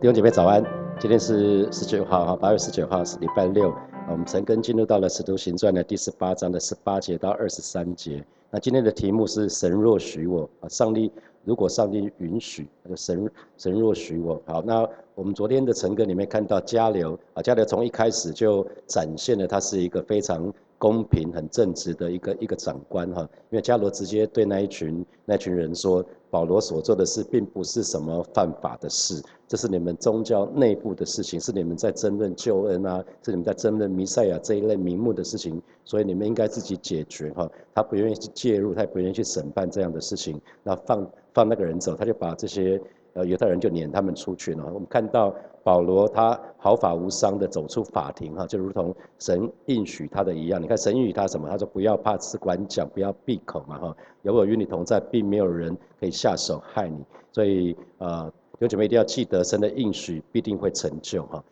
弟兄姐妹早安！今天是十九号哈，八月十九号是礼拜六。我们陈根进入到了《使徒行传》的第十八章的十八节到二十三节。那今天的题目是“神若许我”，啊，上帝如果上帝允许，就神神若许我。好，那我们昨天的陈根里面看到加流啊，加流从一开始就展现了他是一个非常。公平、很正直的一个一个长官哈，因为加罗直接对那一群那群人说，保罗所做的事并不是什么犯法的事，这是你们宗教内部的事情，是你们在争论救恩啊，是你们在争论弥赛亚这一类名目的事情，所以你们应该自己解决哈。他不愿意去介入，他也不愿意去审判这样的事情，那放放那个人走，他就把这些。呃，犹太人就撵他们出去了。我们看到保罗他毫发无伤的走出法庭哈，就如同神应许他的一样。你看神应许他什么？他说不要怕，只管讲，不要闭口嘛哈。有我与你同在，并没有人可以下手害你。所以呃，有姐妹一定要记得神的应许必定会成就哈。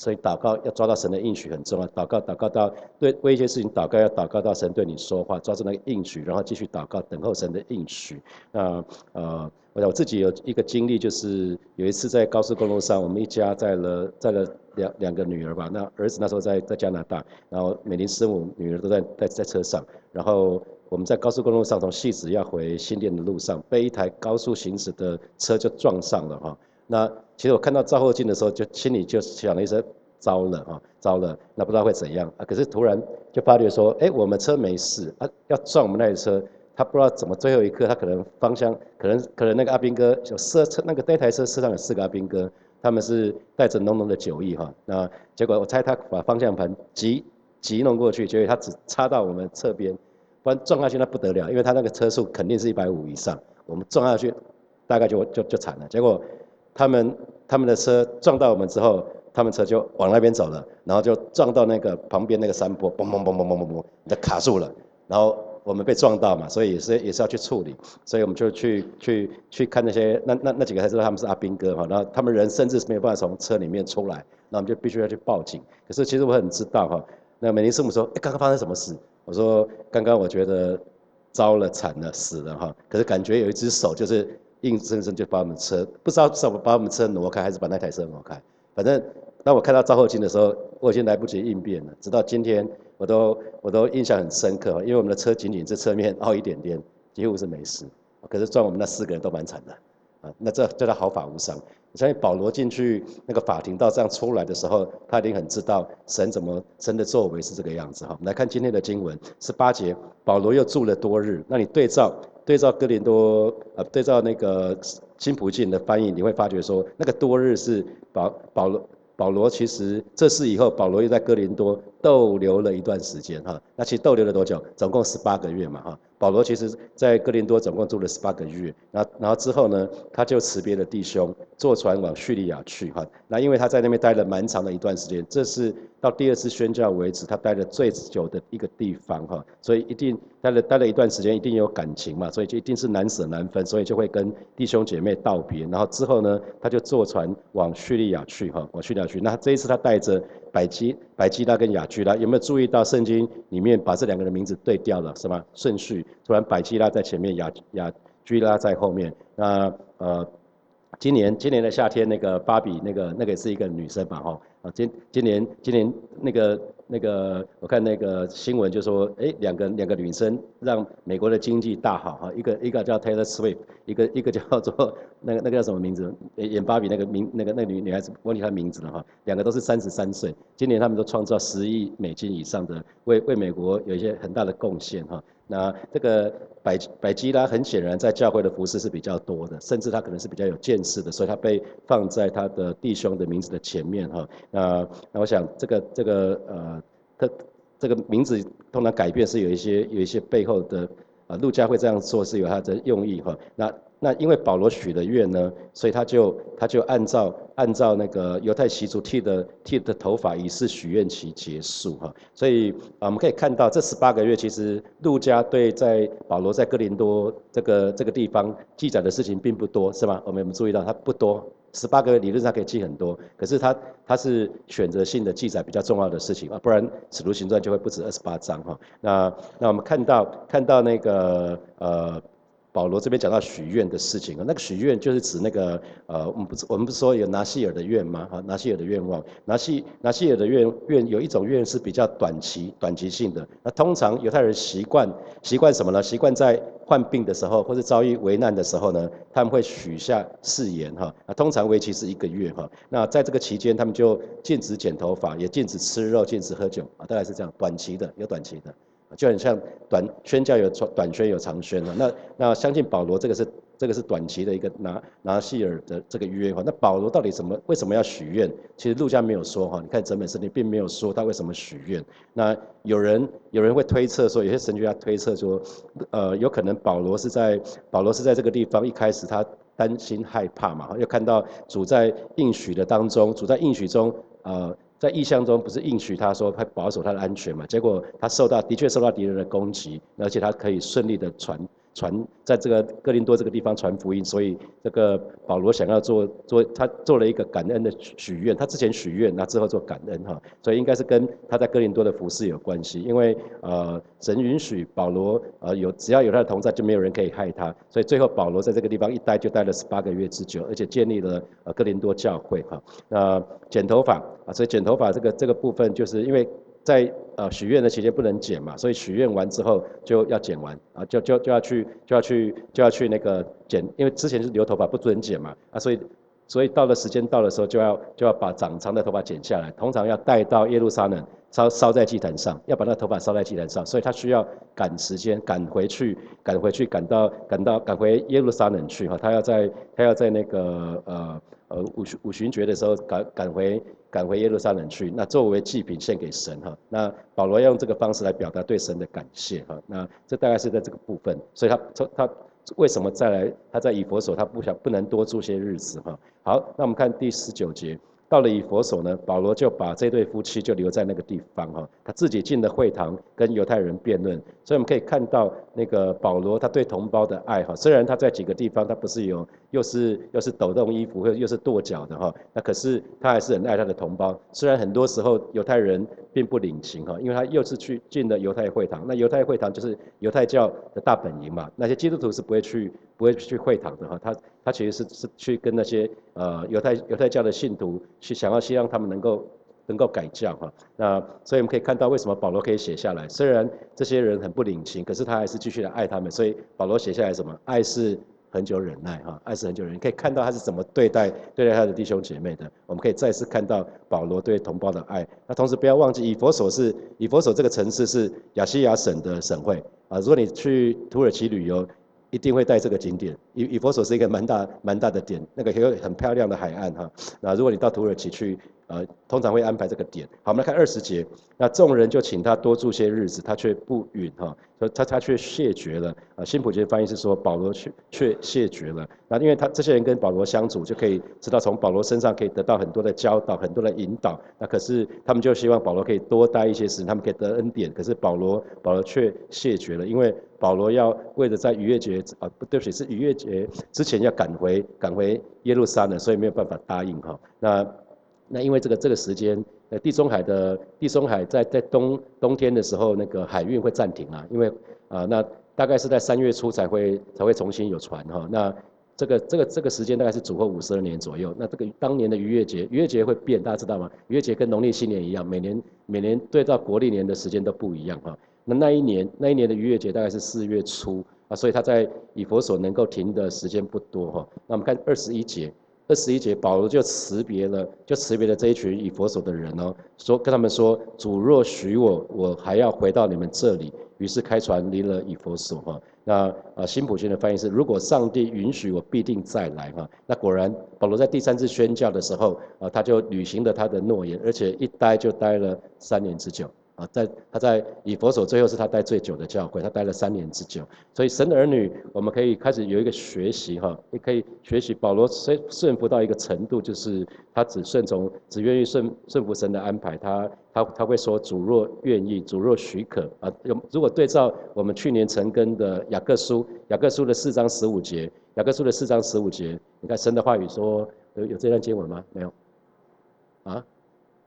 所以祷告要抓到神的应许很重要，祷告祷告到对为一些事情祷告要祷告到神对你说话，抓住那个应许，然后继续祷告等候神的应许。那呃，我想我自己有一个经历，就是有一次在高速公路上，我们一家载了载了两两个女儿吧，那儿子那时候在在加拿大，然后美玲师母女儿都在在在车上，然后我们在高速公路上从戏子要回新店的路上，被一台高速行驶的车就撞上了哈。那其实我看到照后镜的时候，就心里就想了一声，糟了啊，糟了，那不知道会怎样啊。可是突然就发觉说，哎，我们车没事啊，要撞我们那台车，他不知道怎么最后一刻，他可能方向，可能可能那个阿兵哥就车车那个那台车车上有四个阿兵哥，他们是带着浓浓的酒意哈。那结果我猜他把方向盘急急弄过去，结果他只插到我们侧边，不然撞下去那不得了，因为他那个车速肯定是一百五以上，我们撞下去大概就就就惨了。结果。他们他们的车撞到我们之后，他们车就往那边走了，然后就撞到那个旁边那个山坡，嘣嘣嘣嘣嘣嘣嘣，就卡住了。然后我们被撞到嘛，所以也是也是要去处理，所以我们就去去去看那些那那那几个才知道他们是阿兵哥哈，然后他们人甚至是没有办法从车里面出来，那我们就必须要去报警。可是其实我很知道哈，那美林师母说，哎，刚刚发生什么事？我说刚刚我觉得糟了惨了死了哈，可是感觉有一只手就是。硬生生就把我们车不知道是把我们车挪开，还是把那台车挪开。反正当我看到赵后镜的时候，我已经来不及应变了。直到今天，我都我都印象很深刻，因为我们的车仅仅是侧面凹一点点，几乎是没事。可是撞我们那四个人都蛮惨的，啊，那这叫他毫发无伤。相信保罗进去那个法庭到这样出来的时候，他一定很知道神怎么神的作为是这个样子哈。我们来看今天的经文十八节，保罗又住了多日。那你对照。对照哥林多，呃，对照那个新普进的翻译，你会发觉说，那个多日是保保罗保罗其实这事以后，保罗又在哥林多逗留了一段时间哈。那其实逗留了多久？总共十八个月嘛哈。保罗其实在哥林多总共住了十八个月，那然后之后呢，他就辞别了弟兄，坐船往叙利亚去哈。那因为他在那边待了蛮长的一段时间，这是到第二次宣教为止，他待了最久的一个地方哈。所以一定待了待了一段时间，一定有感情嘛，所以就一定是难舍难分，所以就会跟弟兄姐妹道别。然后之后呢，他就坐船往叙利亚去哈，往叙利亚去。那这一次他带着。百基、百基拉跟雅居拉，有没有注意到圣经里面把这两个人名字对调了，是吗？顺序，突然百基拉在前面，雅雅居拉在后面。那呃，今年今年的夏天，那个芭比，那个那个是一个女生吧？哈，啊，今今年今年那个。那个我看那个新闻就说，哎，两个两个女生让美国的经济大好哈，一个一个叫 Taylor Swift，一个一个叫做那个那个叫什么名字？演芭比那个名那个那个女女孩子忘记她名字了哈。两个都是三十三岁，今年他们都创造十亿美金以上的，为为美国有一些很大的贡献哈。那这个百百基拉很显然在教会的服饰是比较多的，甚至他可能是比较有见识的，所以他被放在他的弟兄的名字的前面哈。那那我想这个这个呃。他这个名字通常改变是有一些有一些背后的啊，陆家会这样做是有他的用意哈。那那因为保罗许的愿呢，所以他就他就按照按照那个犹太习俗剃的剃的头发，以示许愿期结束哈。所以啊，我们可以看到这十八个月其实陆家对在保罗在哥林多这个这个地方记载的事情并不多是吗？我们有没有注意到它不多？十八个月理论上可以记很多，可是他他是选择性的记载比较重要的事情啊，不然使徒行传就会不止二十八章哈。那那我们看到看到那个呃保罗这边讲到许愿的事情啊，那个许愿就是指那个呃，我们不是我们不是说有拿西尔的愿吗？哈，拿西尔的愿望，拿西拿西尔的愿愿有一种愿是比较短期短期性的。那通常犹太人习惯习惯什么呢？习惯在患病的时候或者遭遇危难的时候呢，他们会许下誓言哈。那通常为期是一个月哈。那在这个期间，他们就禁止剪头发，也禁止吃肉，禁止喝酒啊，大概是这样，短期的有短期的。就很像短宣教有短宣有长宣，那那相信保罗这个是这个是短期的一个拿拿西尔的这个约哈，那保罗到底什么为什么要许愿？其实路加没有说哈，你看整本圣经并没有说他为什么许愿。那有人有人会推测说，有些神学家推测说，呃，有可能保罗是在保罗是在这个地方一开始他担心害怕嘛，又看到主在应许的当中，主在应许中呃。在意象中不是应许他说他保守他的安全嘛？结果他受到的确受到敌人的攻击，而且他可以顺利的传。传在这个哥林多这个地方传福音，所以这个保罗想要做做他做了一个感恩的许愿，他之前许愿，那之后做感恩哈，所以应该是跟他在哥林多的服饰有关系，因为呃神允许保罗呃有只要有他的同在，就没有人可以害他，所以最后保罗在这个地方一待就待了十八个月之久，而且建立了呃哥林多教会哈，那剪头发啊，所以剪头发这个这个部分就是因为。在呃许愿的期间不能剪嘛，所以许愿完之后就要剪完啊，就就就要去就要去就要去那个剪，因为之前是留头发不准剪嘛啊，所以所以到了时间到的时候就要就要把长长的头发剪下来，通常要带到耶路撒冷烧烧在祭坛上，要把那头发烧在祭坛上，所以他需要赶时间赶回去赶回去赶到赶到赶回耶路撒冷去哈，他要在他要在那个呃。呃，五旬五旬节的时候赶赶回赶回耶路撒冷去，那作为祭品献给神哈。那保罗要用这个方式来表达对神的感谢哈。那这大概是在这个部分，所以他他他为什么再来？他在以佛所，他不想不能多住些日子哈。好，那我们看第十九节。到了以佛所呢，保罗就把这对夫妻就留在那个地方哈，他自己进了会堂跟犹太人辩论，所以我们可以看到那个保罗他对同胞的爱哈，虽然他在几个地方他不是有又是又是抖动衣服又又是跺脚的哈，那可是他还是很爱他的同胞，虽然很多时候犹太人并不领情哈，因为他又是去进了犹太会堂，那犹太会堂就是犹太教的大本营嘛，那些基督徒是不会去。不会去会堂的哈，他他其实是是去跟那些呃犹太犹太教的信徒去想要希望他们能够能够改教哈，那所以我们可以看到为什么保罗可以写下来，虽然这些人很不领情，可是他还是继续的爱他们，所以保罗写下来什么？爱是很久忍耐哈，爱是很久忍耐，可以看到他是怎么对待对待他的弟兄姐妹的。我们可以再次看到保罗对同胞的爱。那同时不要忘记以佛所是以佛所这个城市是亚细亚省的省会啊，如果你去土耳其旅游。一定会带这个景点，以以佛所是一个蛮大蛮大的点，那个有很漂亮的海岸哈。那如果你到土耳其去，呃，通常会安排这个点。好，我们来看二十节，那众人就请他多住些日子，他却不允哈，说他他却谢绝了。啊，新普节翻译是说保罗却却谢绝了。那因为他这些人跟保罗相处，就可以知道从保罗身上可以得到很多的教导，很多的引导。那可是他们就希望保罗可以多待一些时，他们可以得恩典。可是保罗保罗却谢绝了，因为。保罗要为了在逾越节啊，不对不起，是逾越节之前要赶回赶回耶路撒冷，所以没有办法答应哈。那那因为这个这个时间，呃，地中海的地中海在在冬冬天的时候，那个海运会暂停啊，因为啊，那大概是在三月初才会才会重新有船哈。那这个这个这个时间大概是主后五十二年左右。那这个当年的逾越节，逾越节会变，大家知道吗？逾越节跟农历新年一样，每年每年对照国历年的时间都不一样哈。那那一年，那一年的逾越节大概是四月初啊，所以他在以佛所能够停的时间不多哈。那我们看二十一节，二十一节保罗就辞别了，就辞别了这一群以佛所的人哦，说跟他们说，主若许我，我还要回到你们这里。于是开船离了以佛所哈。那啊新普逊的翻译是，如果上帝允许我，必定再来哈。那果然保罗在第三次宣教的时候啊，他就履行了他的诺言，而且一待就待了三年之久。啊，在他在以佛所最后是他待最久的教会，他待了三年之久。所以神的儿女，我们可以开始有一个学习哈，也可以学习保罗顺顺服到一个程度，就是他只顺从，只愿意顺顺服神的安排。他他他会说主若愿意，主若许可啊。如果对照我们去年成根的雅各书，雅各书的四章十五节，雅各书的四章十五节，你看神的话语说有有这段经文吗？没有啊。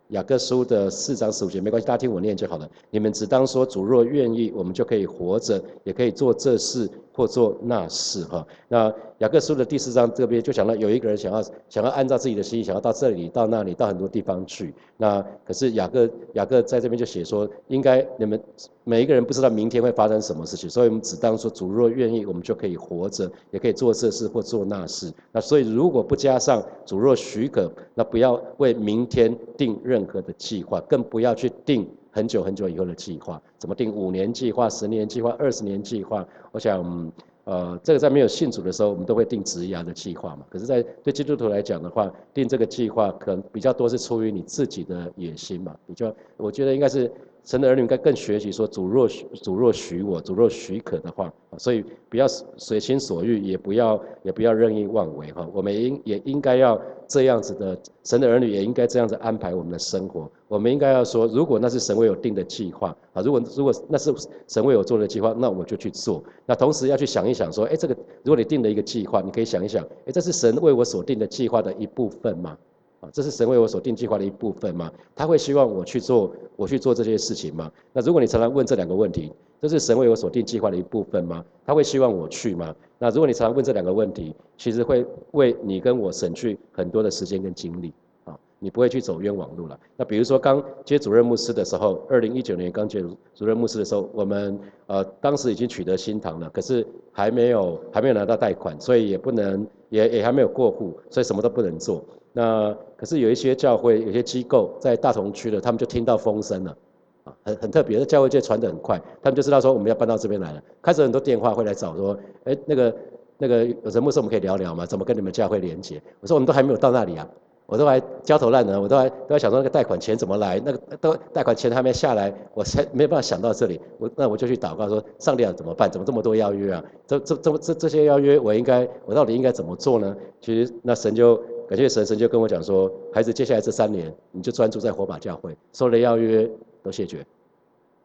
雅各书的四章十五节没关系，大家听我念就好了。你们只当说主若愿意，我们就可以活着，也可以做这事，或做那事哈。那雅各书的第四章这边就讲到，有一个人想要想要按照自己的心意，想要到这里到那里到很多地方去。那可是雅各雅各在这边就写说，应该你们每一个人不知道明天会发生什么事情，所以我们只当说主若愿意，我们就可以活着，也可以做这事或做那事。那所以如果不加上主若许可，那不要为明天定任何的计划，更不要去定。很久很久以后的计划，怎么定五年计划、十年计划、二十年计划？我想，呃，这个在没有信主的时候，我们都会定职业的计划嘛。可是，在对基督徒来讲的话，定这个计划可能比较多是出于你自己的野心嘛。比较，我觉得应该是。神的儿女应该更学习说：主若主若许我，主若许可的话，所以不要随心所欲，也不要也不要任意妄为哈。我们应也应该要这样子的，神的儿女也应该这样子安排我们的生活。我们应该要说，如果那是神为我定的计划啊，如果如果那是神为我做的计划，那我就去做。那同时要去想一想说，哎，这个如果你定了一个计划，你可以想一想，哎，这是神为我所定的计划的一部分吗？这是神为我所定计划的一部分吗？他会希望我去做，我去做这些事情吗？那如果你常常问这两个问题，这是神为我所定计划的一部分吗？他会希望我去吗？那如果你常常问这两个问题，其实会为你跟我省去很多的时间跟精力，你不会去走冤枉路了。那比如说刚接主任牧师的时候，二零一九年刚接主任牧师的时候，我们呃当时已经取得新堂了，可是还没有还没有拿到贷款，所以也不能也也还没有过户，所以什么都不能做。那可是有一些教会、有些机构在大同区的，他们就听到风声了，啊，很很特别，的教会界传得很快，他们就知道说我们要搬到这边来了，开始很多电话会来找说，哎，那个那个有什么事我们可以聊聊吗？怎么跟你们教会连接？我说我们都还没有到那里啊，我都还焦头烂额，我都还都在想说那个贷款钱怎么来，那个都贷款钱还没下来，我才没办法想到这里，我那我就去祷告说，上帝啊怎么办？怎么这么多邀约啊？这这这这这些邀约我应该我到底应该怎么做呢？其实那神就。感谢神，神就跟我讲说：“孩子，接下来这三年，你就专注在火把教会，所有的邀约都谢绝，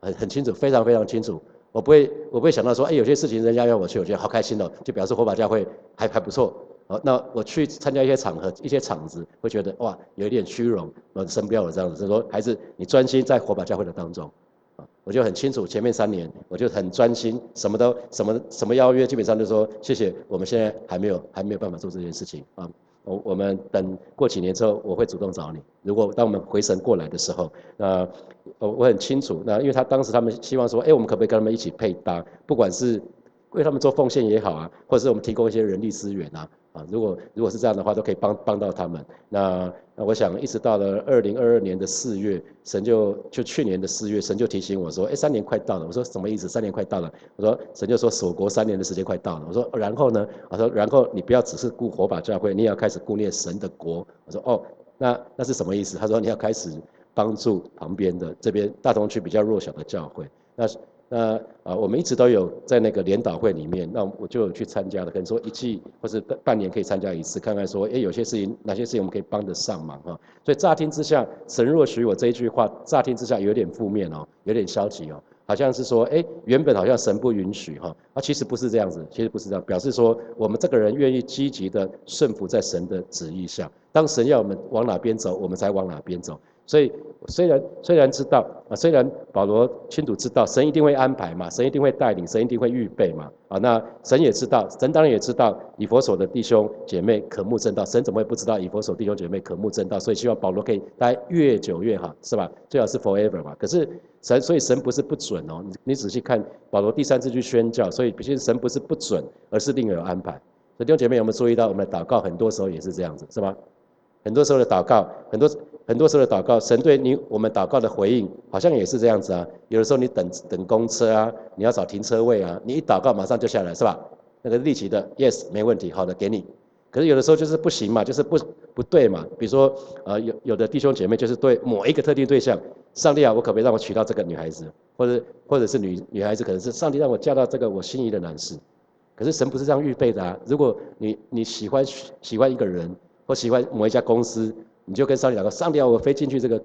很很清楚，非常非常清楚。我不会，我不会想到说，哎，有些事情人家要我去，我觉得好开心哦，就表示火把教会还还不错。好，那我去参加一些场合、一些场子，会觉得哇，有一点虚荣。我神不要我这样子，就说孩子，你专心在火把教会的当中。啊，我就很清楚，前面三年我就很专心，什么都什么什么邀约，基本上就说谢谢，我们现在还没有还没有办法做这件事情啊。”我我们等过几年之后，我会主动找你。如果当我们回神过来的时候，那我我很清楚，那因为他当时他们希望说，哎，我们可不可以跟他们一起配搭，不管是为他们做奉献也好啊，或者是我们提供一些人力资源啊。如果如果是这样的话，都可以帮帮到他们。那那我想，一直到了二零二二年的四月，神就就去年的四月，神就提醒我说，哎，三年快到了。我说什么意思？三年快到了。我说神就说锁国三年的时间快到了。我说然后呢？我说然后你不要只是顾火把教会，你也要开始顾念神的国。我说哦，那那是什么意思？他说你要开始帮助旁边的这边大同区比较弱小的教会。那。那啊，我们一直都有在那个联导会里面，那我就有去参加了。可能说一季或是半半年可以参加一次，看看说，哎，有些事情哪些事情我们可以帮得上忙哈。所以乍听之下，神若许我这一句话，乍听之下有点负面哦，有点消极哦，好像是说，哎，原本好像神不允许哈，啊，其实不是这样子，其实不是这样，表示说我们这个人愿意积极的顺服在神的旨意下，当神要我们往哪边走，我们才往哪边走。所以虽然虽然知道啊，虽然保罗清楚知道神一定会安排嘛，神一定会带领，神一定会预备嘛啊，那神也知道，神当然也知道以佛所的弟兄姐妹渴慕正道，神怎么会不知道以佛所弟兄姐妹渴慕正道？所以希望保罗可以待越久越好，是吧？最好是 forever 嘛。可是神，所以神不是不准哦，你你仔细看保罗第三次去宣教，所以其实神不是不准，而是另有安排。弟兄姐妹有没有注意到，我们的祷告很多时候也是这样子，是吧？很多时候的祷告，很多。很多时候的祷告，神对你我们祷告的回应，好像也是这样子啊。有的时候你等等公车啊，你要找停车位啊，你一祷告马上就下来，是吧？那个立即的，yes，没问题，好的，给你。可是有的时候就是不行嘛，就是不不对嘛。比如说，呃，有有的弟兄姐妹就是对某一个特定对象，上帝啊，我可不可以让我娶到这个女孩子，或者或者是女女孩子，可能是上帝让我嫁到这个我心仪的男士。可是神不是这样预备的啊。如果你你喜欢喜欢一个人，或喜欢某一家公司。你就跟上帝讲说：“上帝，我非进去这个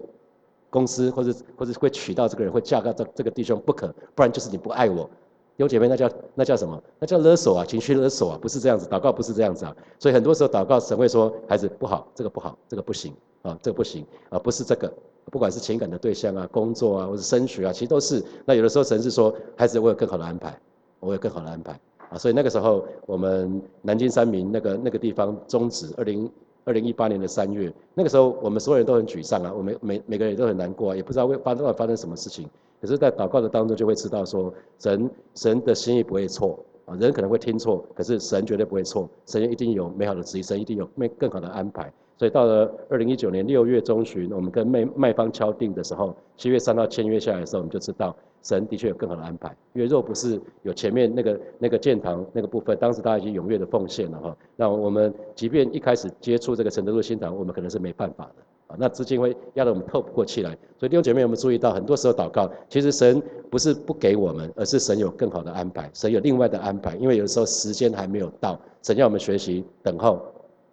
公司，或者或者会娶到这个人，会嫁到这这个弟兄不可，不然就是你不爱我。有姐妹，那叫那叫什么？那叫勒索啊，情绪勒索啊，不是这样子。祷告不是这样子啊。所以很多时候祷告，神会说：孩子不好，这个不好，这个不行啊，这个不行啊，不是这个。不管是情感的对象啊，工作啊，或者升学啊，其实都是。那有的时候神是说：孩子，我有更好的安排，我有更好的安排。”啊，所以那个时候我们南京三民那个那个地方终止，二零二零一八年的三月，那个时候我们所有人都很沮丧啊，我们每每个人都很难过啊，也不知道会发到底发生什么事情。可是，在祷告的当中就会知道说，神神的心意不会错啊，人可能会听错，可是神绝对不会错，神一定有美好的旨意，神一定有更更好的安排。所以到了二零一九年六月中旬，我们跟卖卖方敲定的时候，七月三号签约下来的时候，我们就知道神的确有更好的安排。因为若不是有前面那个那个建堂那个部分，当时大家已经踊跃的奉献了哈，那我们即便一开始接触这个承德路新堂，我们可能是没办法的啊，那资金会压得我们透不过气来。所以弟兄姐妹，我们注意到，很多时候祷告，其实神不是不给我们，而是神有更好的安排，神有另外的安排。因为有的时候时间还没有到，神要我们学习等候。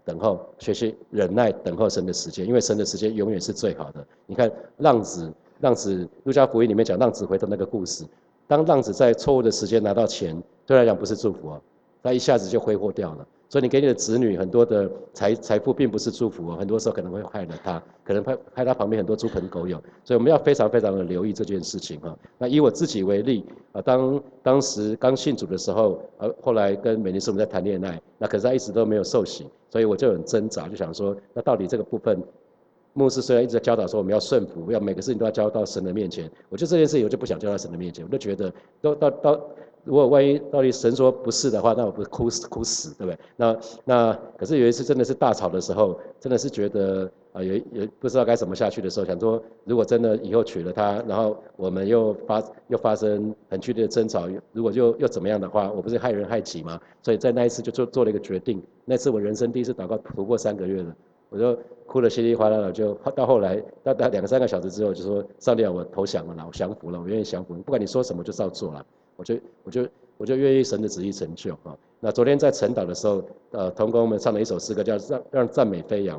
等候，学习忍耐，等候神的时间，因为神的时间永远是最好的。你看浪子，浪子，路加福音里面讲浪子回头那个故事，当浪子在错误的时间拿到钱，对他来讲不是祝福啊，他一下子就挥霍掉了。所以你给你的子女很多的财财富，并不是祝福哦，很多时候可能会害了他，可能害害他旁边很多猪朋狗友。所以我们要非常非常的留意这件事情哈。那以我自己为例啊，当当时刚信主的时候，呃，后来跟美尼斯我们在谈恋爱，那可是他一直都没有受洗，所以我就很挣扎，就想说，那到底这个部分，牧师虽然一直在教导说我们要顺服，要每个事情都要交到神的面前，我就这件事情我就不想交到神的面前，我就觉得都到到。如果万一到底神说不是的话，那我不是哭死哭死，对不对？那那可是有一次真的是大吵的时候，真的是觉得啊，有有不知道该怎么下去的时候，想说如果真的以后娶了她，然后我们又发又发生很剧烈的争吵，如果又又怎么样的话，我不是害人害己吗？所以在那一次就做做了一个决定。那次我人生第一次祷告，突破三个月了，我就哭得稀里哗啦的，就到后来到到两三个小时之后，就说上帝啊，我投降了，我降服了，我愿意降服，不管你说什么，就照做了。我就我就我就愿意神的旨意成就啊。那昨天在晨祷的时候，呃，同工们唱了一首诗歌，叫《让让赞美飞扬》。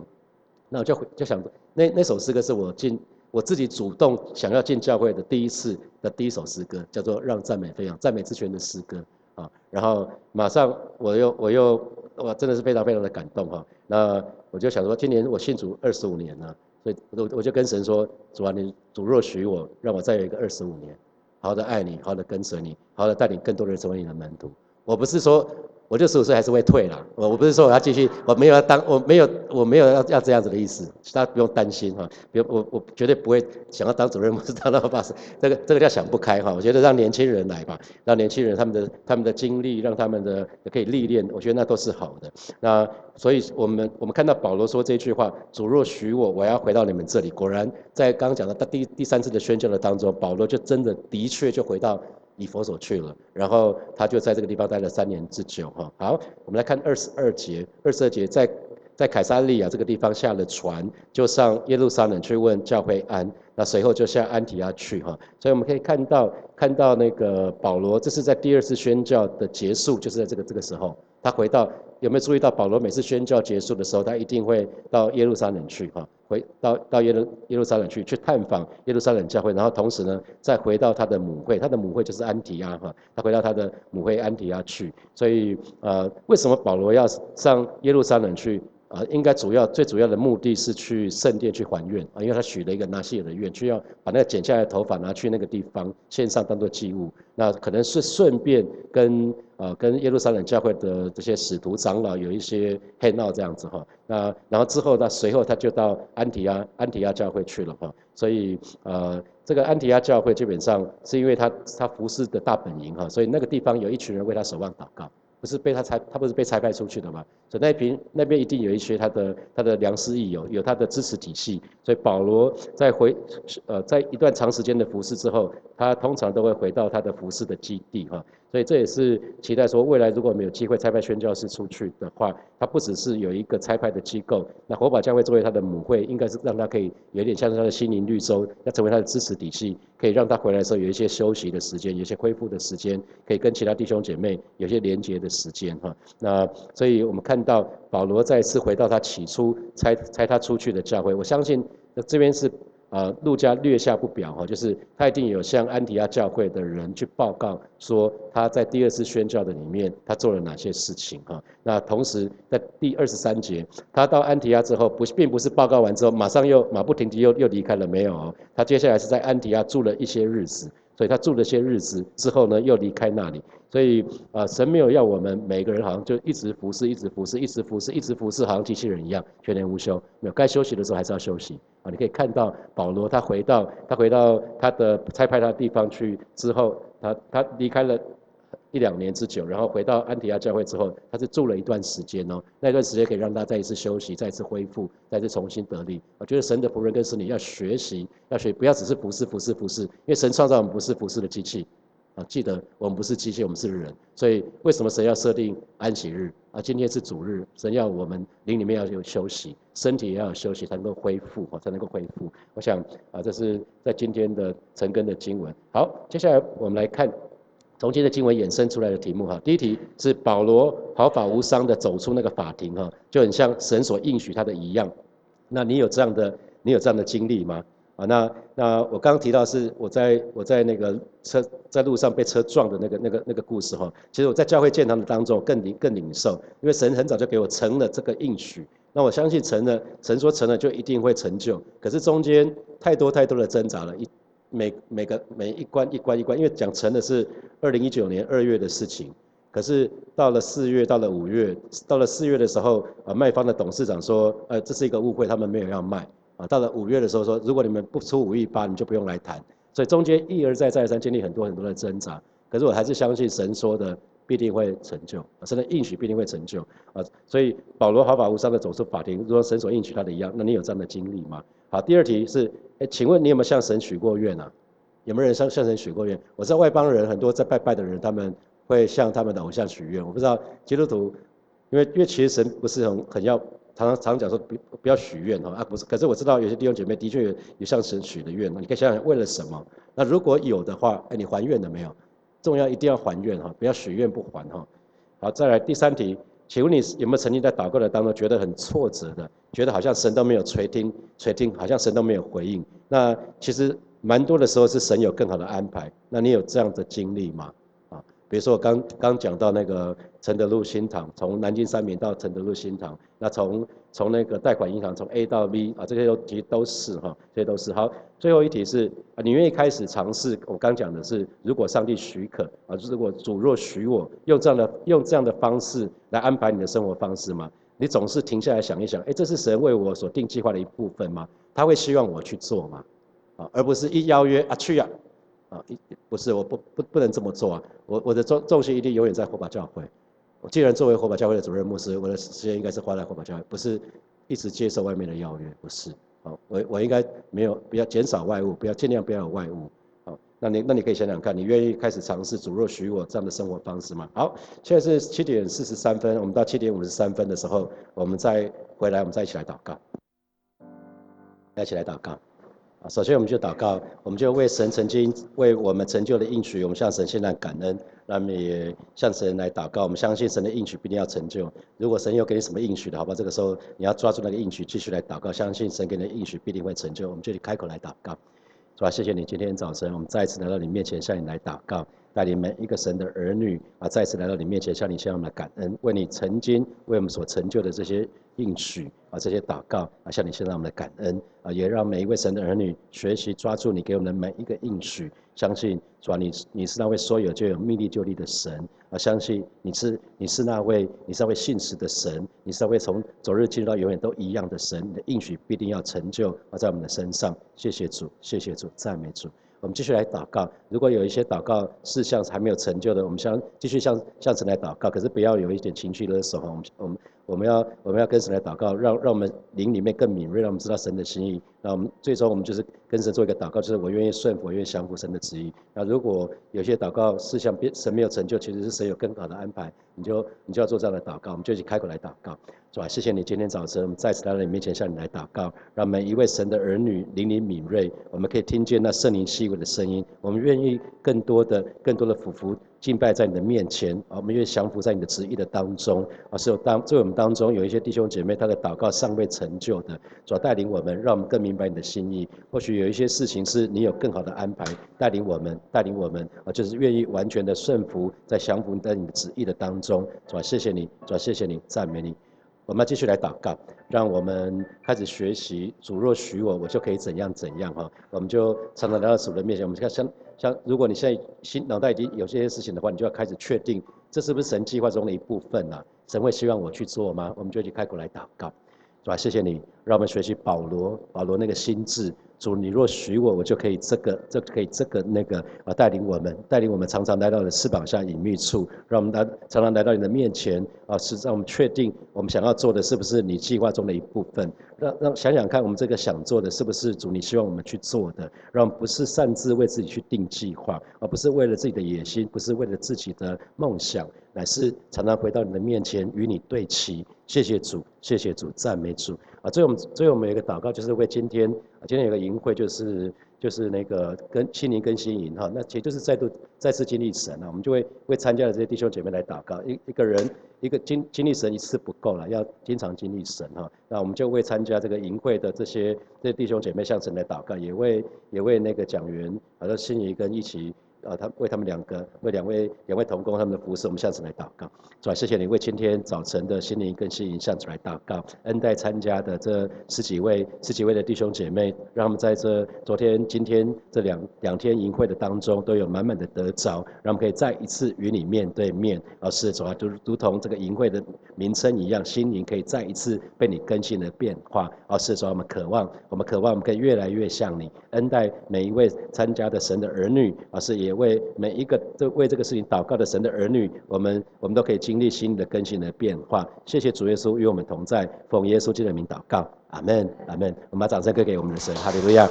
那我就就想，那那首诗歌是我进我自己主动想要进教会的第一次的第一首诗歌，叫做《让赞美飞扬》，赞美之泉的诗歌啊。然后马上我又我又我，真的是非常非常的感动哈。那我就想说，今年我信主二十五年了，所以我我就跟神说，主啊，你主若许我，让我再有一个二十五年。好的爱你，好的跟随你，好的带领更多人成为你的门徒。我不是说。我就十五岁还是会退了，我我不是说我要继续，我没有要当，我没有我没有要要这样子的意思，大家不用担心哈。比如我我绝对不会想要当主任，不是当老法师，这个这个叫想不开哈。我觉得让年轻人来吧，让年轻人他们的他们的经历，让他们的可以历练，我觉得那都是好的。那所以我们我们看到保罗说这句话，主若许我，我要回到你们这里。果然在刚刚讲的第第三次的宣教的当中，保罗就真的的确就回到。以佛所去了，然后他就在这个地方待了三年之久，哈。好，我们来看二十二节，二十二节在在凯撒利亚这个地方下了船，就上耶路撒冷去问教会安，那随后就向安提亚去，哈。所以我们可以看到，看到那个保罗，这是在第二次宣教的结束，就是在这个这个时候，他回到。有没有注意到保罗每次宣教结束的时候，他一定会到耶路撒冷去，哈，回到到耶路耶路撒冷去，去探访耶路撒冷教会，然后同时呢，再回到他的母会，他的母会就是安提亚，哈，他回到他的母会安提亚去。所以，呃，为什么保罗要上耶路撒冷去？啊，应该主要最主要的目的是去圣殿去还愿啊，因为他许了一个拿西尔的愿，就要把那个剪下来的头发拿去那个地方献上当做祭物。那可能是顺便跟呃跟耶路撒冷教会的这些使徒长老有一些黑闹这样子哈。那然后之后呢，随后他就到安提亚安提亚教会去了哈。所以呃这个安提亚教会基本上是因为他他服侍的大本营哈，所以那个地方有一群人为他守望祷告。不是被他拆，他不是被裁派出去的嘛？所以那边那边一定有一些他的他的良师益友，有他的支持体系。所以保罗在回呃在一段长时间的服侍之后，他通常都会回到他的服侍的基地哈。所以这也是期待说，未来如果没有机会差派宣教士出去的话，他不只是有一个差派的机构，那火把教会作为他的母会，应该是让他可以有点像他的心灵绿洲，要成为他的支持体系，可以让他回来的时候有一些休息的时间，有一些恢复的时间，可以跟其他弟兄姐妹有些连接的时间哈。那所以我们看到保罗再次回到他起初差差他出去的教会，我相信这边是。啊，路加略下不表哈，就是他一定有向安提亚教会的人去报告说他在第二次宣教的里面他做了哪些事情哈。那同时在第二十三节，他到安提亚之后不并不是报告完之后马上又马不停蹄又又离开了没有？他接下来是在安提亚住了一些日子，所以他住了些日子之后呢，又离开那里。所以啊，神没有要我们每个人好像就一直服侍，一直服侍，一直服侍，一直服侍，好像机器人一样全年无休。没有该休息的时候还是要休息啊。你可以看到保罗他回到他回到他的差派他的地方去之后，他他离开了。一两年之久，然后回到安提亚教会之后，他是住了一段时间哦。那段时间可以让他再一次休息，再一次恢复，再次重新得力。我觉得神的仆人跟使女要学习，要学，不要只是服侍、服侍、服侍，因为神创造我们不是服侍的机器啊。记得我们不是机器，我们是人。所以为什么神要设定安息日啊？今天是主日，神要我们灵里面要有休息，身体也要有休息，才能够恢复哦，才能够恢复。我想啊，这是在今天的陈根的经文。好，接下来我们来看。从今天的经文衍生出来的题目哈，第一题是保罗毫发无伤的走出那个法庭哈，就很像神所应许他的一样。那你有这样的你有这样的经历吗？啊，那那我刚刚提到是我在我在那个车在路上被车撞的那个那个那个故事哈，其实我在教会建堂的当中更领更领受，因为神很早就给我成了这个应许，那我相信成了，神说成了就一定会成就，可是中间太多太多的挣扎了一。每每个每一关一关一关，因为讲成的是二零一九年二月的事情，可是到了四月，到了五月，到了四月的时候，啊，卖方的董事长说，呃，这是一个误会，他们没有要卖，到了五月的时候说，如果你们不出五亿八，你就不用来谈，所以中间一而再再三经历很多很多的挣扎，可是我还是相信神说的必定会成就，神的应许必定会成就，啊，所以保罗毫发无伤的走出法庭，如果神所应许他的一样，那你有这样的经历吗？好，第二题是。哎，请问你有没有向神许过愿啊？有没有人向向神许过愿？我知道外邦人很多在拜拜的人，他们会向他们的偶像许愿。我不知道基督徒，因为因为其实神不是很很要常常常讲说不不要许愿哈啊不是，可是我知道有些弟兄姐妹的确有有向神许的愿，你可以想想为了什么？那如果有的话，哎，你还愿了没有？重要一定要还愿哈，不要许愿不还哈。好，再来第三题。请问你有没有曾经在祷告的当中觉得很挫折的，觉得好像神都没有垂听，垂听，好像神都没有回应？那其实蛮多的时候是神有更好的安排。那你有这样的经历吗？比如说我刚刚讲到那个承德路新堂，从南京三民到承德路新堂，那从从那个贷款银行从 A 到 B 啊，这些都其实都是哈，这些都是好。最后一题是，你愿意开始尝试？我刚讲的是，如果上帝许可啊，如果主若许我用这样的用这样的方式来安排你的生活方式吗？你总是停下来想一想，哎，这是神为我所定计划的一部分吗？他会希望我去做吗？啊，而不是一邀约啊去呀，啊，啊一不是，我不不不能这么做啊，我我的重重心一定永远在火把教会。我既然作为火把教会的主任牧师，我的时间应该是花在火把教会，不是一直接受外面的邀约，不是。好，我我应该没有，不要减少外物，不要尽量不要有外物。好，那你那你可以想想看，你愿意开始尝试主若许我这样的生活方式吗？好，现在是七点四十三分，我们到七点五十三分的时候，我们再回来，我们再一起来祷告，一起来祷告。啊，首先我们就祷告，我们就为神曾经为我们成就的应许，我们向神献上感恩，那么也向神来祷告。我们相信神的应许必定要成就。如果神又给你什么应许的，好吧，这个时候你要抓住那个应许，继续来祷告，相信神给你的应许必定会成就。我们这里开口来祷告，是吧？谢谢你今天早晨，我们再一次来到你面前，向你来祷告，带领每一个神的儿女啊，再次来到你面前，向你献上的感恩，为你曾经为我们所成就的这些。应许啊，这些祷告啊，向你献上我们的感恩啊，也让每一位神的儿女学习抓住你给我们的每一个应许，相信主啊，你你是那位说有就有、命立就立的神啊，相信你是你是那位你是那位信实的神，你是那位从昨日进入到永远都一样的神，你的应许必定要成就啊，在我们的身上。谢谢主，谢谢主，赞美主。我们继续来祷告，如果有一些祷告事项还没有成就的，我们想继续向向神来祷告，可是不要有一点情绪勒索哈，我们我们。我们要我们要跟神来祷告，让让我们灵里面更敏锐，让我们知道神的心意。那我们最终我们就是跟神做一个祷告，就是我愿意顺服，我愿意降服神的旨意。那如果有些祷告事项神没有成就，其实是神有更好的安排，你就你就要做这样的祷告，我们就一起开口来祷告，是吧？谢谢你今天早晨我们再次来到你面前向你来祷告，让每一位神的儿女灵里敏锐，我们可以听见那圣灵细微的声音，我们愿意更多的更多的俯伏。敬拜在你的面前，啊，我们愿意降服在你的旨意的当中，啊，是有当在我们当中有一些弟兄姐妹，他的祷告尚未成就的，主要带领我们，让我们更明白你的心意。或许有一些事情是你有更好的安排，带领我们，带领我们，啊，就是愿意完全的顺服，在降服在你的旨意的当中，主要谢谢你，主要谢谢你，赞美你。我们要继续来祷告，让我们开始学习主若许我，我就可以怎样怎样哈。我们就常常来到主的面前，我们看像像，如果你现在心脑袋已经有这些事情的话，你就要开始确定这是不是神计划中的一部分啊？神会希望我去做吗？我们就一起开口来祷告，是吧？谢谢你，让我们学习保罗，保罗那个心智。主，你若许我，我就可以这个，这可以这个那个啊，带领我们，带领我们常常来到了翅膀下隐秘处，让我们来常常来到你的面前啊，是让我们确定我们想要做的是不是你计划中的一部分。让让想想看，我们这个想做的是不是主你希望我们去做的？让不是擅自为自己去定计划，而不是为了自己的野心，不是为了自己的梦想，乃是常常回到你的面前与你对齐。谢谢主，谢谢主，赞美主啊！最后我们最后我们有一个祷告，就是为今天今天有个营会，就是就是那个跟心灵跟新营哈，那其实就是再度再次经历神啊，我们就会为参加的这些弟兄姐妹来祷告。一一个人一个经经历神一次不够了，要经常经历神哈。那我们就为参加这个营会的这些这些弟兄姐妹向神来祷告，也为也为那个讲员好像心灵跟一起。啊，他为他们两个，为两位两位同工他们的服侍，我们下次来祷告。主啊，谢谢你为今天早晨的心灵更新营向主来祷告。恩待参加的这十几位十几位的弟兄姐妹，让他们在这昨天、今天这两两天营会的当中，都有满满的得着，让我们可以再一次与你面对面。而是主啊，如如同这个营会的名称一样，心灵可以再一次被你更新的变化。而是主，我们渴望，我们渴望我们可以越来越像你。恩待每一位参加的神的儿女，而是也。为每一个这为这个事情祷告的神的儿女，我们我们都可以经历新的更新的变化。谢谢主耶稣与我们同在，奉耶稣基督的名祷告，阿门，阿门。我们把掌声给给我们的神，哈利路亚。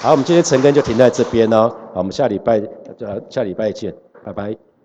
好，我们今天晨更就停在这边哦。好，我们下礼拜呃下礼拜见，拜拜。